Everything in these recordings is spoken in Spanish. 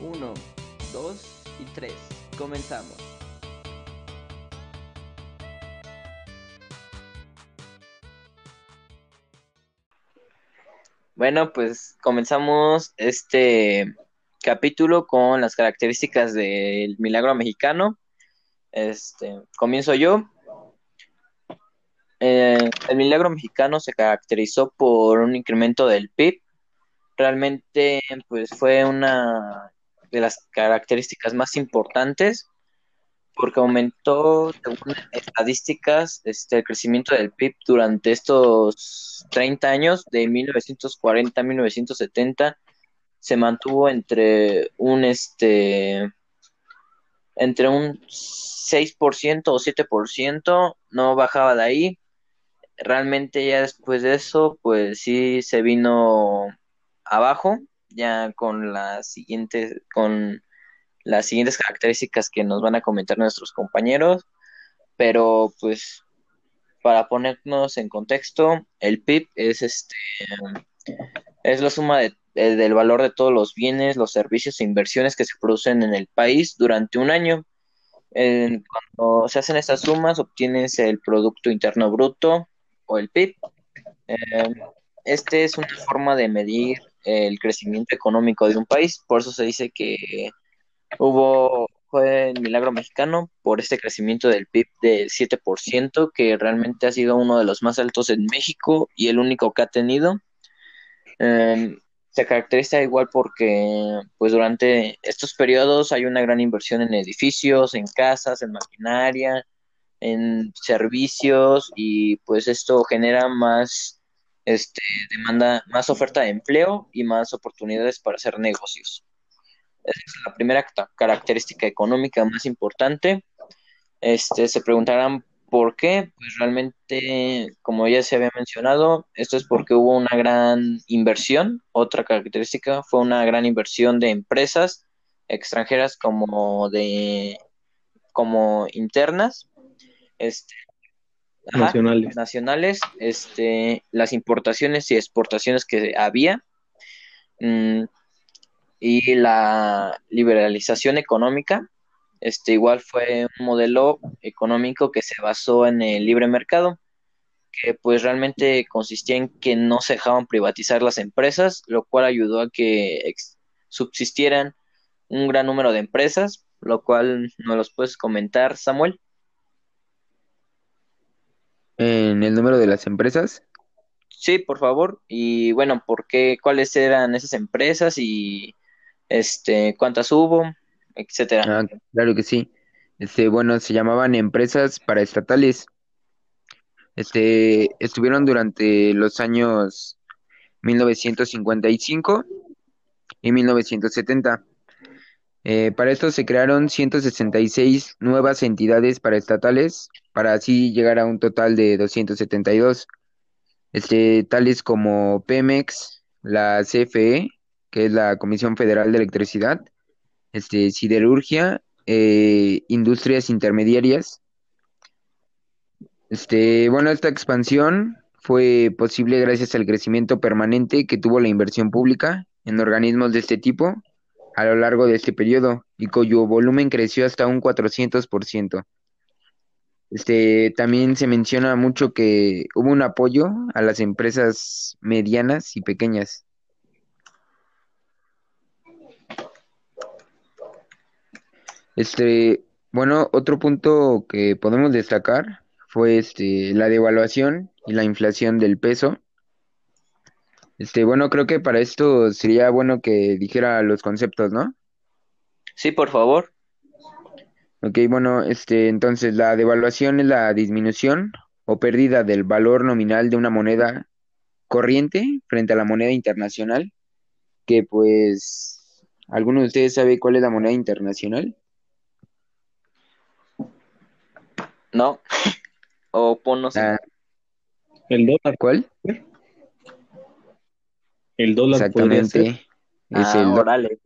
Uno, dos y tres. Comenzamos. Bueno, pues comenzamos este capítulo con las características del milagro mexicano. Este, comienzo yo. Eh, el milagro mexicano se caracterizó por un incremento del PIB. Realmente, pues fue una de las características más importantes porque aumentó, según estadísticas, este, el crecimiento del PIB durante estos 30 años, de 1940 a 1970, se mantuvo entre un, este, entre un 6% o 7%, no bajaba de ahí. Realmente ya después de eso, pues sí se vino abajo, ya con las siguientes, con las siguientes características que nos van a comentar nuestros compañeros, pero pues para ponernos en contexto, el PIB es este es la suma de, del valor de todos los bienes, los servicios e inversiones que se producen en el país durante un año. cuando se hacen estas sumas, obtienes el Producto Interno Bruto o el PIB. Eh, este es una forma de medir el crecimiento económico de un país, por eso se dice que Hubo, fue el milagro mexicano por este crecimiento del PIB del 7%, que realmente ha sido uno de los más altos en México y el único que ha tenido. Em, se caracteriza igual porque pues durante estos periodos hay una gran inversión en edificios, en casas, en maquinaria, en servicios y pues esto genera más este demanda, más oferta de empleo y más oportunidades para hacer negocios. Esa es la primera característica económica más importante. Este, se preguntarán por qué. Pues realmente, como ya se había mencionado, esto es porque hubo una gran inversión. Otra característica fue una gran inversión de empresas extranjeras como de como internas. Este, nacionales. nacionales, este, las importaciones y exportaciones que había, mm, y la liberalización económica. Este igual fue un modelo económico que se basó en el libre mercado, que pues realmente consistía en que no se dejaban privatizar las empresas, lo cual ayudó a que subsistieran un gran número de empresas, lo cual nos los puedes comentar, Samuel. En el número de las empresas. Sí, por favor. Y bueno, ¿por qué? ¿Cuáles eran esas empresas y este, cuántas hubo, etcétera. Ah, claro que sí. Este, bueno, se llamaban empresas paraestatales. Este, estuvieron durante los años 1955 y 1970. Eh, para esto se crearon 166 nuevas entidades paraestatales para así llegar a un total de 272, este, tales como Pemex, la CFE, que es la Comisión Federal de Electricidad, este, siderurgia, eh, industrias intermediarias. Este, bueno, esta expansión fue posible gracias al crecimiento permanente que tuvo la inversión pública en organismos de este tipo a lo largo de este periodo y cuyo volumen creció hasta un 400%. Este, también se menciona mucho que hubo un apoyo a las empresas medianas y pequeñas. Este, bueno, otro punto que podemos destacar fue este la devaluación y la inflación del peso. Este, bueno, creo que para esto sería bueno que dijera los conceptos, ¿no? Sí, por favor. Ok, bueno, este, entonces la devaluación es la disminución o pérdida del valor nominal de una moneda corriente frente a la moneda internacional, que pues, ¿alguno de ustedes sabe cuál es la moneda internacional? No. o ponnos. Ah, El dólar. ¿cuál? El dólar podría ser. Exactamente. Es Ah, el dólar, órale.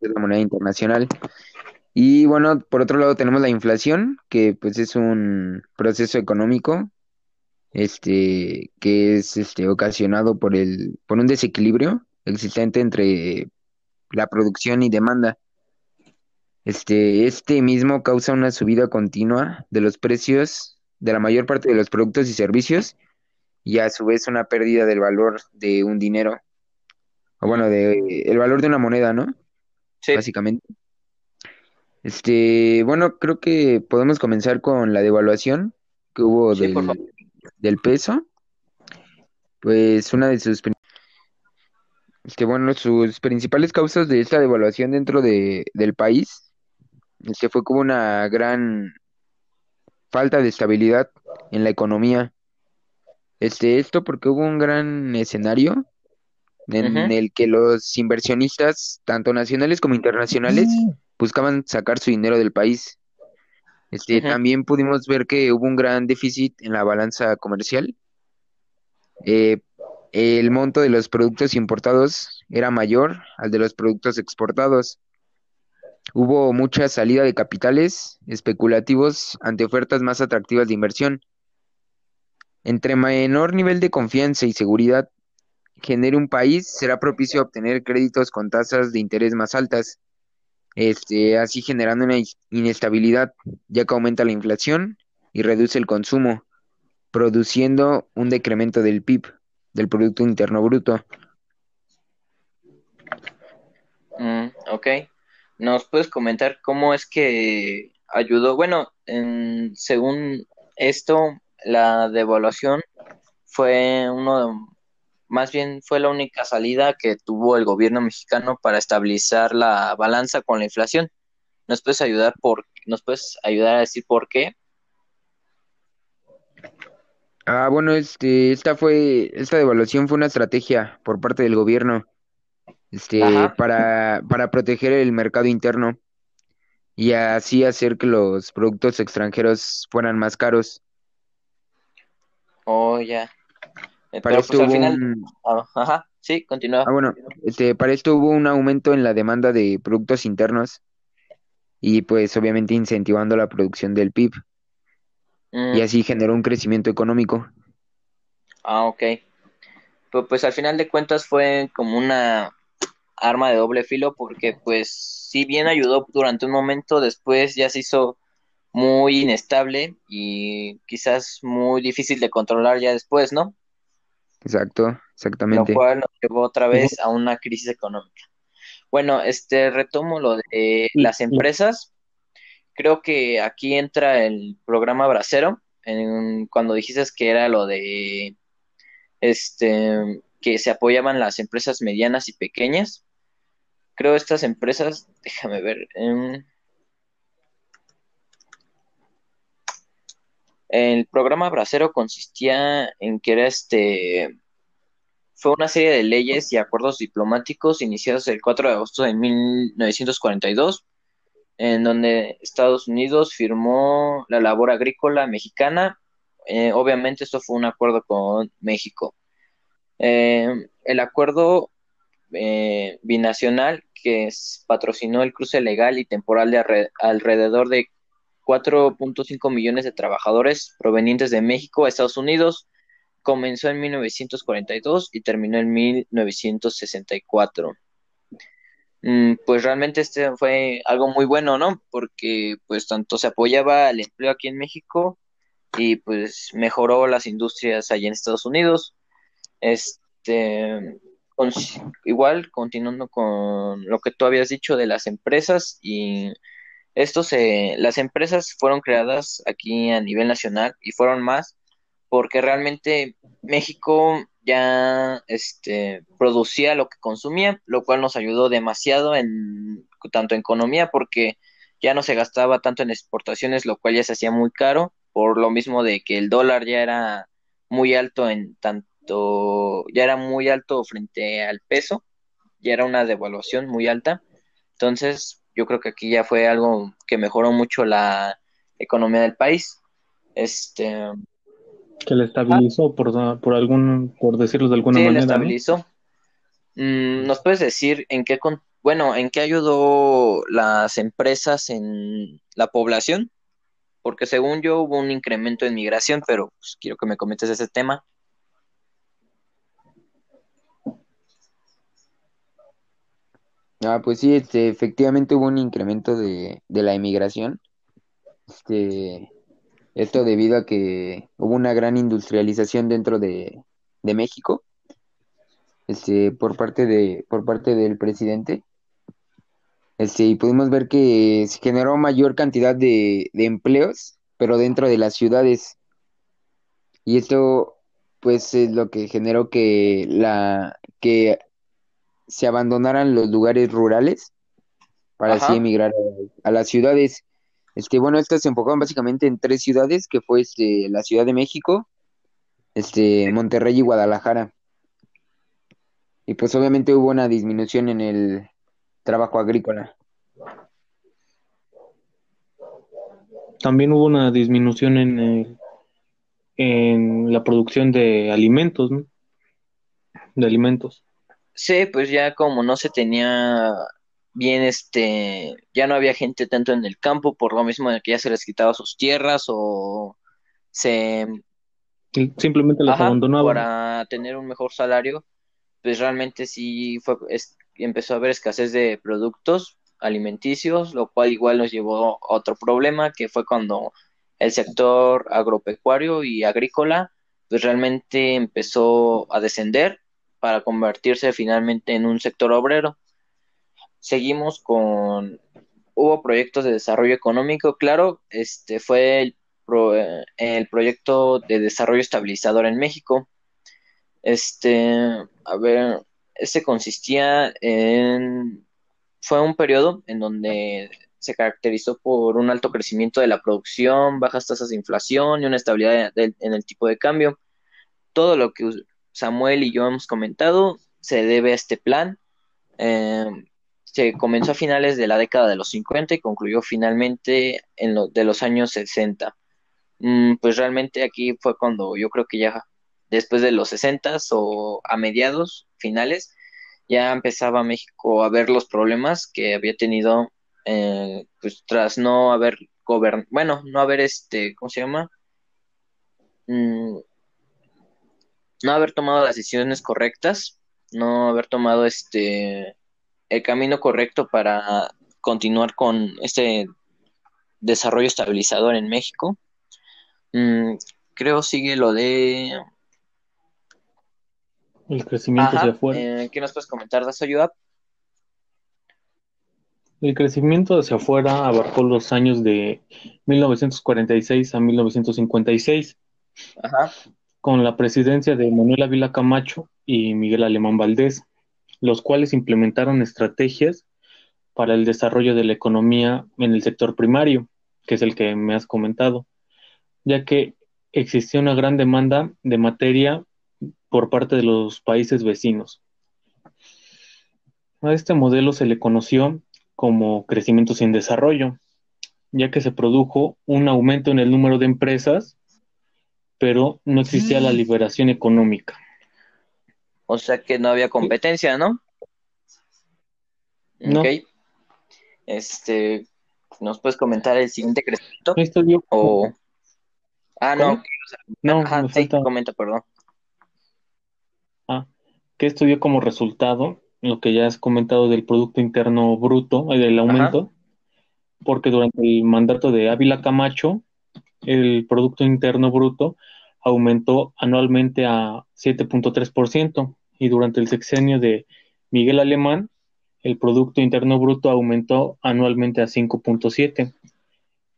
es la moneda internacional. Y bueno, por otro lado tenemos la inflación, que pues es un proceso económico, este, que es este ocasionado por el, por un desequilibrio existente entre la producción y demanda. Este, este mismo causa una subida continua de los precios de la mayor parte de los productos y servicios y a su vez una pérdida del valor de un dinero. O bueno, de el valor de una moneda, ¿no? Sí. Básicamente. Este, bueno, creo que podemos comenzar con la devaluación que hubo Sí, del, del peso. Pues una de sus, este, bueno, sus principales causas de esta devaluación dentro de, del país, este, fue como una gran falta de estabilidad en la economía. Este, esto porque hubo un gran escenario en el que los inversionistas, tanto nacionales como internacionales, buscaban sacar su dinero del país. Este, también pudimos ver que hubo un gran déficit en la balanza comercial. Eh, el monto de los productos importados era mayor al de los productos exportados. Hubo mucha salida de capitales especulativos ante ofertas más atractivas de inversión. Entre menor nivel de confianza y seguridad genere un país, será propicio a obtener créditos con tasas de interés más altas, este, así generando una inestabilidad, ya que aumenta la inflación y reduce el consumo, produciendo un decremento del PIB, del Producto Interno Bruto. Mm, ok. ¿Nos puedes comentar cómo es que ayudó? Bueno, en- según esto, la devaluación fue uno de- más bien fue la única salida que tuvo el gobierno mexicano para estabilizar la balanza con la inflación. ¿Nos puedes ayudar por, nos puedes ayudar a decir por qué? Ah, bueno, este, esta fue, esta devaluación fue una estrategia por parte del gobierno, este, Ajá. para, para proteger el mercado interno y así hacer que los productos extranjeros fueran más caros. Oh, ya. Para Pero esto pues al hubo final, un, ah, ajá, sí, continúa. ah, bueno, este, para esto hubo un aumento en la demanda de productos internos y pues obviamente incentivando la producción del PIB Mm, y así generó un crecimiento económico. ah, ok. Pues, pues al final de cuentas fue como una arma de doble filo porque pues si bien ayudó durante un momento, después ya se hizo muy inestable y quizás muy difícil de controlar ya después, ¿no? Exacto, Lo exactamente. cual nos llevó otra vez a una crisis económica. Bueno, este retomo lo de las empresas. Creo que aquí entra el programa Bracero, en, cuando dijiste que era lo de este que se apoyaban las empresas medianas y pequeñas. Creo estas empresas, déjame ver, em, el programa Bracero consistía en que era este fue una serie de leyes y acuerdos diplomáticos iniciados el 4 de agosto de 1942 en donde Estados Unidos firmó la labor agrícola mexicana. Eh, obviamente esto fue un acuerdo con México. Eh, el acuerdo eh, binacional que es- patrocinó el cruce legal y temporal de alre- alrededor de 4.5 millones de trabajadores provenientes de México a Estados Unidos comenzó en 1942 y terminó en 1964. Mm, Pues realmente este fue algo muy bueno, ¿no? Porque pues tanto se apoyaba el empleo aquí en México y pues mejoró las industrias allá en Estados Unidos. Este, igual, continuando con lo que tú habías dicho de las empresas y esto se, las empresas fueron creadas aquí a nivel nacional y fueron más porque realmente México ya este, producía lo que consumía, lo cual nos ayudó demasiado en tanto en economía porque ya no se gastaba tanto en exportaciones, lo cual ya se hacía muy caro, por lo mismo de que el dólar ya era muy alto en tanto, ya era muy alto frente al peso, ya era una devaluación muy alta. Entonces, yo creo que aquí ya fue algo que mejoró mucho la economía del país. Este, Que le estabilizó por, por algún, por decirlo de alguna sí, la manera, estabilizó. Mm, ¿Nos puedes decir en qué, con- bueno, en qué ayudó las empresas en la población? Porque según yo hubo un incremento en migración, pero pues, quiero que me comentes ese tema. Ah, pues sí, este, efectivamente hubo un incremento de, de la emigración. Este, esto debido a que hubo una gran industrialización dentro de, de México, este, por parte de, por parte del presidente. Este, y pudimos ver que se generó mayor cantidad de, de empleos, pero dentro de las ciudades. Y esto, pues, es lo que generó que la, que se abandonaran los lugares rurales para así emigrar a, a las ciudades. Este, bueno, estas se enfocaban básicamente en tres ciudades, que fue este, la Ciudad de México, este, Monterrey y Guadalajara. Y pues obviamente hubo una disminución en el trabajo agrícola. También hubo una disminución en, el- en la producción de alimentos, ¿no? De alimentos. Sí, pues ya como no se tenía bien, este, ya no había gente tanto en el campo por lo mismo de que ya se les quitaba sus tierras o se, Simplemente las abandonaban. para tener un mejor salario, pues realmente sí fue, es- empezó a haber escasez de productos alimenticios, lo cual igual nos llevó a otro problema, que fue cuando el sector agropecuario y agrícola, pues realmente empezó a descender para convertirse finalmente en un sector obrero. Seguimos con, hubo proyectos de desarrollo económico, claro, este fue el, pro- el proyecto de desarrollo estabilizador en México. Este, a ver, este consistía en, fue un periodo en donde se caracterizó por un alto crecimiento de la producción, bajas tasas de inflación y una estabilidad en el tipo de cambio. Todo lo que Samuel y yo hemos comentado se debe a este plan eh, se comenzó a finales de la década de los 50 y concluyó finalmente en de los años 60. Mm, pues realmente aquí fue cuando yo creo que ya después de los 60 o a mediados finales ya empezaba México a ver los problemas que había tenido eh, pues tras no haber gobern bueno, no haber este, ¿cómo se llama? Mm, no haber tomado las decisiones correctas, no haber tomado este el camino correcto para continuar con este desarrollo estabilizador en México. Mm, creo sigue lo de... El crecimiento hacia afuera. eh, ¿qué nos puedes comentar de Joab? El crecimiento hacia afuera abarcó los años de 1946 a 1956, Ajá, con la presidencia de Manuel Ávila Camacho y Miguel Alemán Valdés, los cuales implementaron estrategias para el desarrollo de la economía en el sector primario, que es el que me has comentado, ya que existía una gran demanda de materia por parte de los países vecinos. A este modelo se le conoció como crecimiento sin desarrollo, ya que se produjo un aumento en el número de empresas, pero no existía la liberación económica. o sea que no había competencia, ¿no? No. Ok. Este, ¿nos puedes comentar el siguiente crecimiento? Esto dio O... Ah, no. No, ajá, me sí, falta comenta, perdón. ah, que esto dio como resultado lo que ya has comentado del Producto Interno Bruto, eh, del aumento, porque durante el mandato de Ávila Camacho, el Producto Interno Bruto aumentó anualmente a 7.3% y durante el sexenio de Miguel Alemán, el Producto Interno Bruto aumentó anualmente a 5.7%,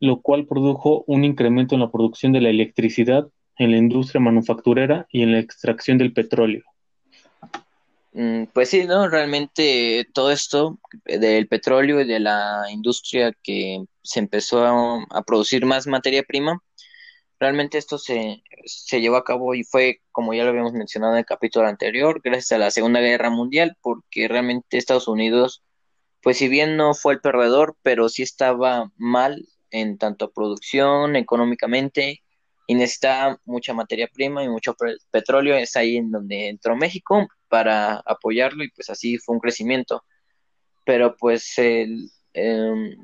lo cual produjo un incremento en la producción de la electricidad, en la industria manufacturera y en la extracción del petróleo. Mm, Pues sí, ¿no? Realmente todo esto del petróleo y de la industria que se empezó a, a producir más materia prima, realmente esto se, se llevó a cabo y fue, como ya lo habíamos mencionado en el capítulo anterior, gracias a la Segunda Guerra Mundial, porque realmente Estados Unidos, pues si bien no fue el perdedor, pero sí estaba mal en tanto producción, económicamente, y necesitaba mucha materia prima y mucho pe- petróleo, es ahí en donde entró México para apoyarlo y pues así fue un crecimiento. Pero pues el, em,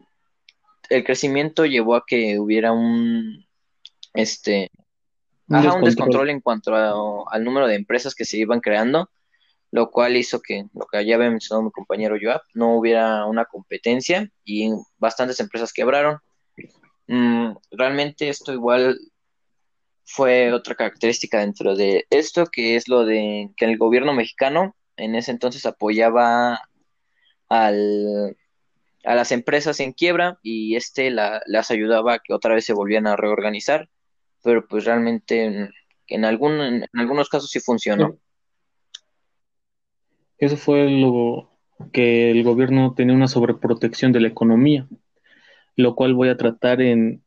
el crecimiento llevó a que hubiera un, este, Un ajá, un descontrol. descontrol en cuanto a- al número de empresas que se iban creando, lo cual hizo que, lo que ya había mencionado mi compañero Joab, no hubiera una competencia y bastantes empresas quebraron. Mm, realmente esto igual fue otra característica dentro de esto, que es lo de que el gobierno mexicano en ese entonces apoyaba al, a las empresas en quiebra y este la, las ayudaba a que otra vez se volvieran a reorganizar, pero pues realmente en, algún, en algunos casos sí funcionó. Eso fue lo que el gobierno tenía una sobreprotección de la economía, lo cual voy a tratar en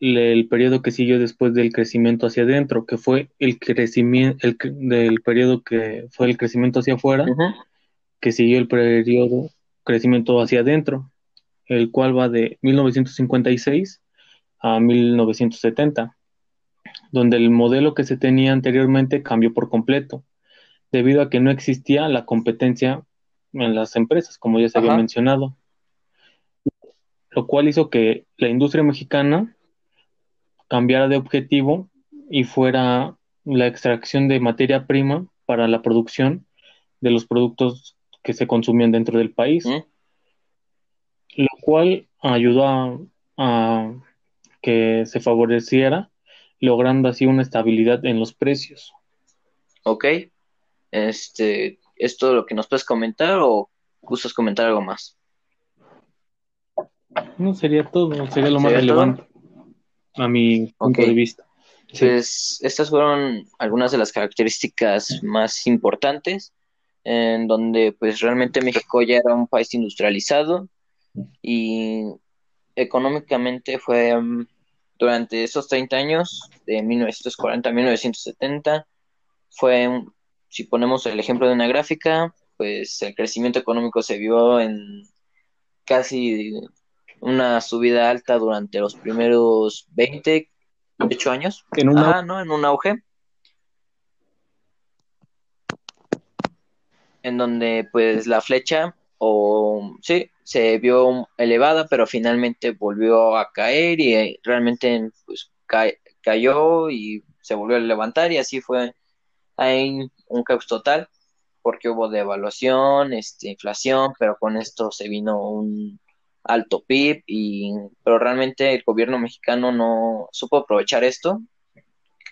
el periodo que siguió después del crecimiento hacia adentro, que fue el crecimiento el, del periodo que fue el crecimiento hacia afuera, que siguió el periodo crecimiento hacia adentro, el cual va de 1956 a 1970, donde el modelo que se tenía anteriormente cambió por completo, debido a que no existía la competencia en las empresas, como ya se había mencionado, lo cual hizo que la industria mexicana cambiara de objetivo y fuera la extracción de materia prima para la producción de los productos que se consumían dentro del país, lo cual ayudó a, que se favoreciera, logrando así una estabilidad en los precios. Ok, este, ¿es todo lo que nos puedes comentar o gustas comentar algo más? No, sería todo, sería lo más relevante a mi punto de vista. Pues estas fueron algunas de las características más importantes, en donde pues realmente México ya era un país industrializado y económicamente fue mm, durante esos 30 años, de 1940 a 1970, fue, si ponemos el ejemplo de una gráfica, pues el crecimiento económico se vio en casi una subida alta durante los primeros 20, 28 años. En un ah, ¿no? En un auge. En donde pues la flecha, o sí, se vio elevada, pero finalmente volvió a caer y realmente pues cayó y se volvió a levantar y así fue hay un caos total porque hubo devaluación, este, inflación, pero con esto se vino un, alto PIB, y, pero realmente el gobierno mexicano no supo aprovechar esto.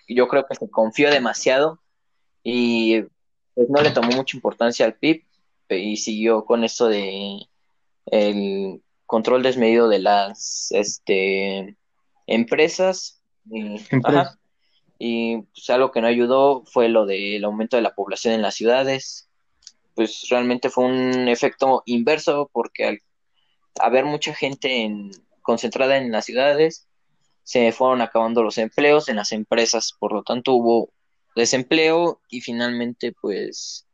Yo creo que se confió demasiado y pues, no le tomó mucha importancia al PIB y siguió con esto de el control desmedido de las este, empresas. Y, y pues, algo que no ayudó fue lo del aumento de la población en las ciudades. Pues realmente fue un efecto inverso porque al haber mucha gente en, concentrada en las ciudades, se fueron acabando los empleos en las empresas, por lo tanto hubo desempleo y finalmente pues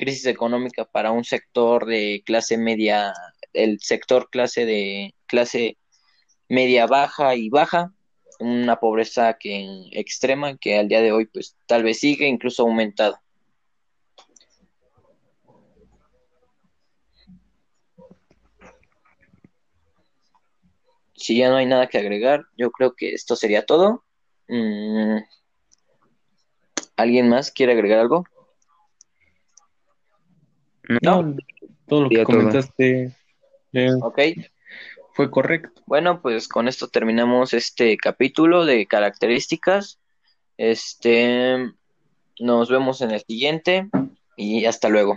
crisis económica para un sector de clase media, el sector clase de clase media baja y baja, una pobreza que extrema que al día de hoy pues tal vez sigue incluso aumentado. si ya no hay nada que agregar, yo creo que esto sería todo. Mm, ¿Alguien más quiere agregar algo? No, todo lo que comentaste fue correcto. Bueno, pues con esto terminamos este capítulo de características. Este, nos vemos en el siguiente y hasta luego.